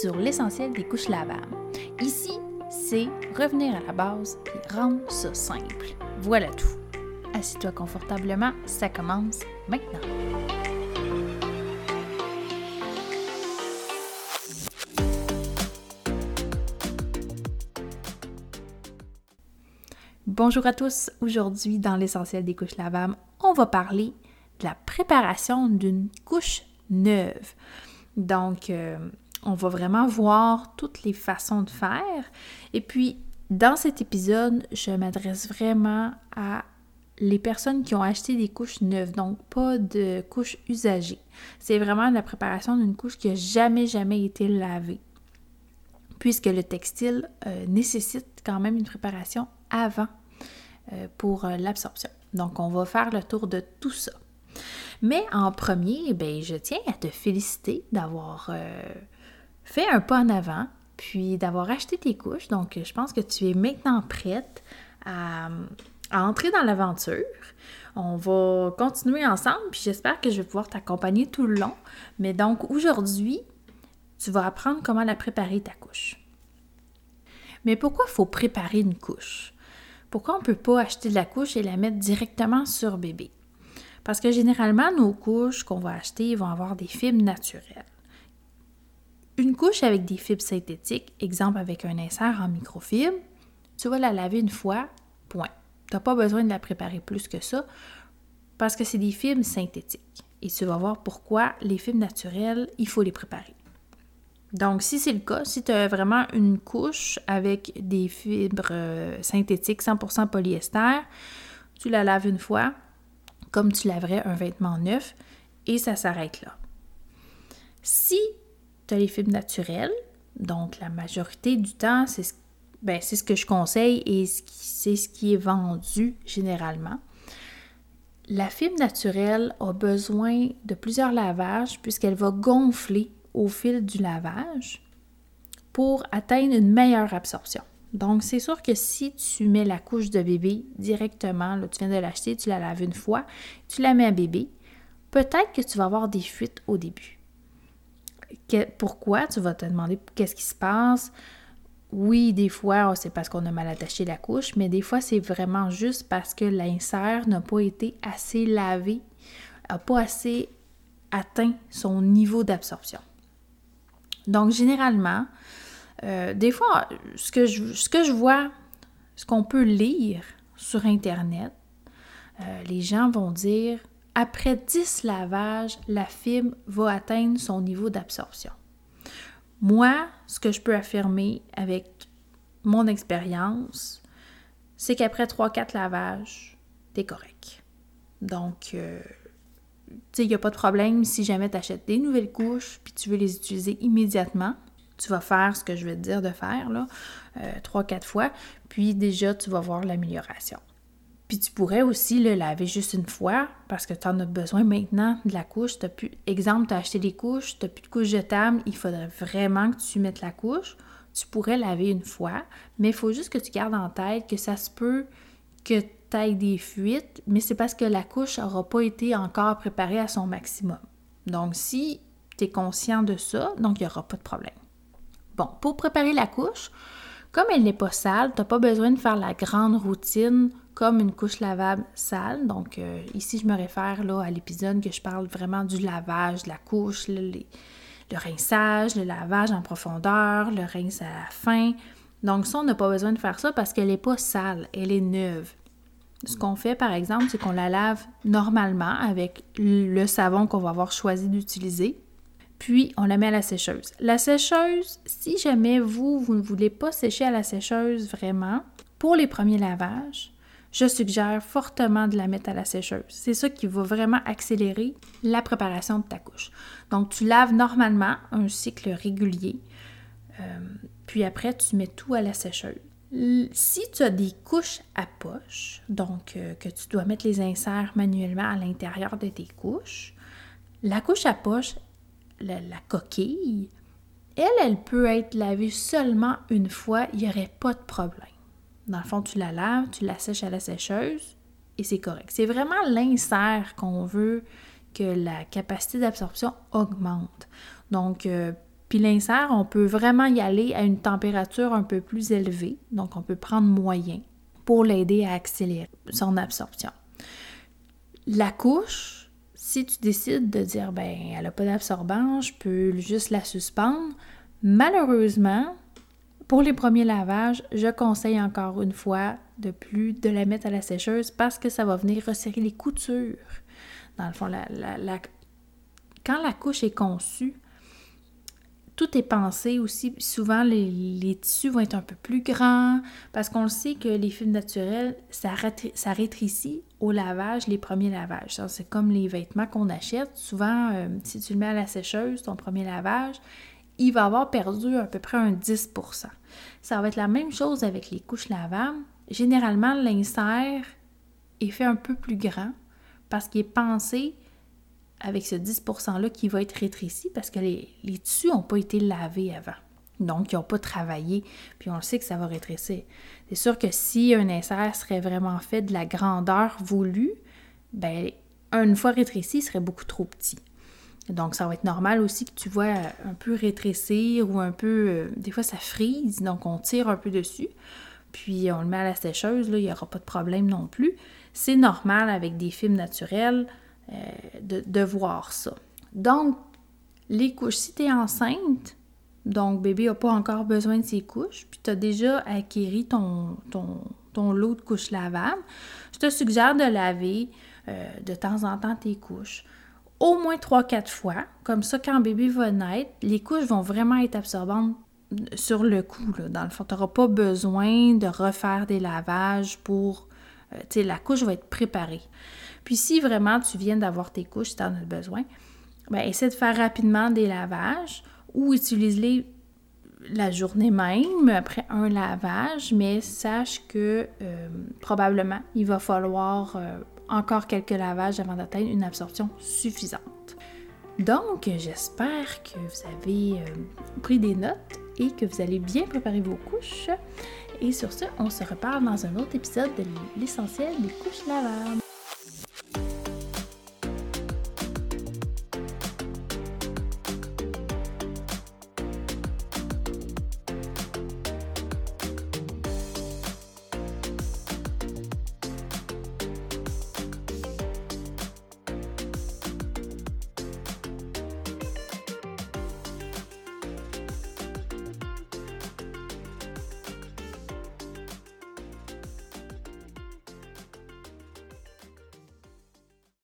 sur l'essentiel des couches lavables. Ici, c'est revenir à la base et rendre ça simple. Voilà tout. Assis-toi confortablement, ça commence maintenant. Bonjour à tous. Aujourd'hui, dans l'essentiel des couches lavables, on va parler de la préparation d'une couche neuve. Donc, euh, on va vraiment voir toutes les façons de faire. Et puis, dans cet épisode, je m'adresse vraiment à les personnes qui ont acheté des couches neuves, donc pas de couches usagées. C'est vraiment la préparation d'une couche qui n'a jamais, jamais été lavée, puisque le textile euh, nécessite quand même une préparation avant euh, pour l'absorption. Donc, on va faire le tour de tout ça. Mais en premier, ben, je tiens à te féliciter d'avoir fait un pas en avant, puis d'avoir acheté tes couches. Donc, je pense que tu es maintenant prête à, entrer dans l'aventure. On va continuer ensemble, puis j'espère que je vais pouvoir t'accompagner tout le long. Mais donc, aujourd'hui, tu vas apprendre comment la préparer ta couche. Mais pourquoi faut préparer une couche? Pourquoi on ne peut pas acheter de la couche et la mettre directement sur bébé? Parce que généralement, nos couches qu'on va acheter vont avoir des fibres naturelles. Une couche avec des fibres synthétiques, exemple avec un insert en microfibre, tu vas la laver une fois, point. Tu n'as pas besoin de la préparer plus que ça parce que c'est des fibres synthétiques. Et tu vas voir pourquoi les fibres naturelles, il faut les préparer. Donc, si c'est le cas, si tu as vraiment une couche avec des fibres euh, synthétiques 100% polyester, tu la laves une fois, comme tu laverais un vêtement neuf et ça s'arrête là. Si tu as les fibres naturelles, donc la majorité du temps, c'est ce, ben, ce que je conseille et c'est ce qui est vendu généralement. La fibre naturelle a besoin de plusieurs lavages puisqu'elle va gonfler au fil du lavage pour atteindre une meilleure absorption. Donc, c'est sûr que si tu mets la couche de bébé directement, là, tu viens de l'acheter, tu la laves une fois, tu la mets à bébé, peut-être que tu vas avoir des fuites au début. Pourquoi? Tu vas te demander qu'est-ce qui se passe? Oui, des fois, c'est parce qu'on a mal attaché la couche, mais des fois, c'est vraiment juste parce que l'insert n'a pas été assez lavé, n'a pas assez atteint son niveau d'absorption. Donc, généralement, euh, des fois, ce que, je, ce que je vois, ce qu'on peut lire sur Internet, euh, les gens vont dire après 10 lavages, la fibre va atteindre son niveau d'absorption. Moi, ce que je peux affirmer avec mon expérience, c'est qu'après 3-4 lavages, t'es correct. Donc, euh, tu sais, il n'y a pas de problème si jamais tu achètes des nouvelles couches puis tu veux les utiliser immédiatement tu vas faire ce que je vais te dire de faire, là, euh, trois, quatre fois, puis déjà, tu vas voir l'amélioration. Puis tu pourrais aussi le laver juste une fois parce que tu en as besoin maintenant de la couche. As plus, exemple, tu as acheté des couches, tu n'as plus de couche jetable, il faudrait vraiment que tu mettes la couche. Tu pourrais laver une fois, mais il faut juste que tu gardes en tête que ça se peut que tu aies des fuites, mais c'est parce que la couche n'aura pas été encore préparée à son maximum. Donc, si tu es conscient de ça, donc il n'y aura pas de problème. Bon, pour préparer la couche, comme elle n'est pas sale, tu n'as pas besoin de faire la grande routine comme une couche lavable sale. Donc euh, ici, je me réfère là, à l'épisode que je parle vraiment du lavage de la couche, le, rinçage, le lavage en profondeur, le rince à la fin. Donc ça, on n'a pas besoin de faire ça parce qu'elle n'est pas sale, elle est neuve. Ce qu'on fait, par exemple, c'est qu'on la lave normalement avec le savon qu'on va avoir choisi d'utiliser puis on la met à la sécheuse. La sécheuse, si jamais vous, vous ne voulez pas sécher à la sécheuse vraiment, pour les premiers lavages, je suggère fortement de la mettre à la sécheuse. C'est ça qui va vraiment accélérer la préparation de ta couche. Donc, tu laves normalement un cycle régulier, euh, puis après, tu mets tout à la sécheuse. Si tu as des couches à poche, donc euh, que tu dois mettre les inserts manuellement à l'intérieur de tes couches, la couche à poche, la, coquille, elle, elle peut être lavée seulement une fois, il n'y aurait pas de problème. Dans le fond, tu la laves, tu la sèches à la sécheuse et c'est correct. C'est vraiment l'insert qu'on veut que la capacité d'absorption augmente. Donc, euh, Puis l'insert, on peut vraiment y aller à une température un peu plus élevée, donc on peut prendre moyen pour l'aider à accélérer son absorption. La couche, si tu décides de dire, ben, elle n'a pas d'absorbant, je peux juste la suspendre, malheureusement, pour les premiers lavages, je conseille encore une fois de plus de la mettre à la sécheuse parce que ça va venir resserrer les coutures. Dans le fond, quand la couche est conçue, tout est pensé aussi. Souvent, les, tissus vont être un peu plus grands parce qu'on le sait que les films naturels, ça, ça rétrécit au lavage, les premiers lavages. C'est comme les vêtements qu'on achète. Souvent, euh, si tu le mets à la sécheuse, ton premier lavage, il va avoir perdu à peu près un 10% Ça va être la même chose avec les couches lavables. Généralement, l'insert est fait un peu plus grand parce qu'il est pensé avec ce 10%-là qui va être rétréci parce que les, tissus n'ont pas été lavés avant. Donc, ils n'ont pas travaillé, puis on le sait que ça va rétrécir. C'est sûr que si un insert serait vraiment fait de la grandeur voulue, ben une fois rétréci, il serait beaucoup trop petit. Donc, ça va être normal aussi que tu vois un peu rétrécir ou un peu... Euh, des fois, ça frise, donc on tire un peu dessus, puis on le met à la sécheuse, là, il n'y aura pas de problème non plus. C'est normal avec des films naturels, euh, de, voir ça. Donc, les couches, si tu es enceinte, donc bébé n'a pas encore besoin de ses couches, puis tu as déjà acquéri ton, ton, lot de couches lavables, je te suggère de laver euh, de temps en temps tes couches. Au moins 3-4 fois. Comme ça, quand bébé va naître, les couches vont vraiment être absorbantes sur le coup. Dans le fond, tu n'auras pas besoin de refaire des lavages pour... Euh, tu sais, la couche va être préparée. Puis si vraiment tu viens d'avoir tes couches, si tu en as besoin, bien, essaie de faire rapidement des lavages ou utilise-les la journée même après un lavage, mais sache que euh, probablement il va falloir euh, encore quelques lavages avant d'atteindre une absorption suffisante. Donc, j'espère que vous avez euh, pris des notes et que vous allez bien préparer vos couches. Et sur ce, on se reparle dans un autre épisode de l'essentiel des couches lavables.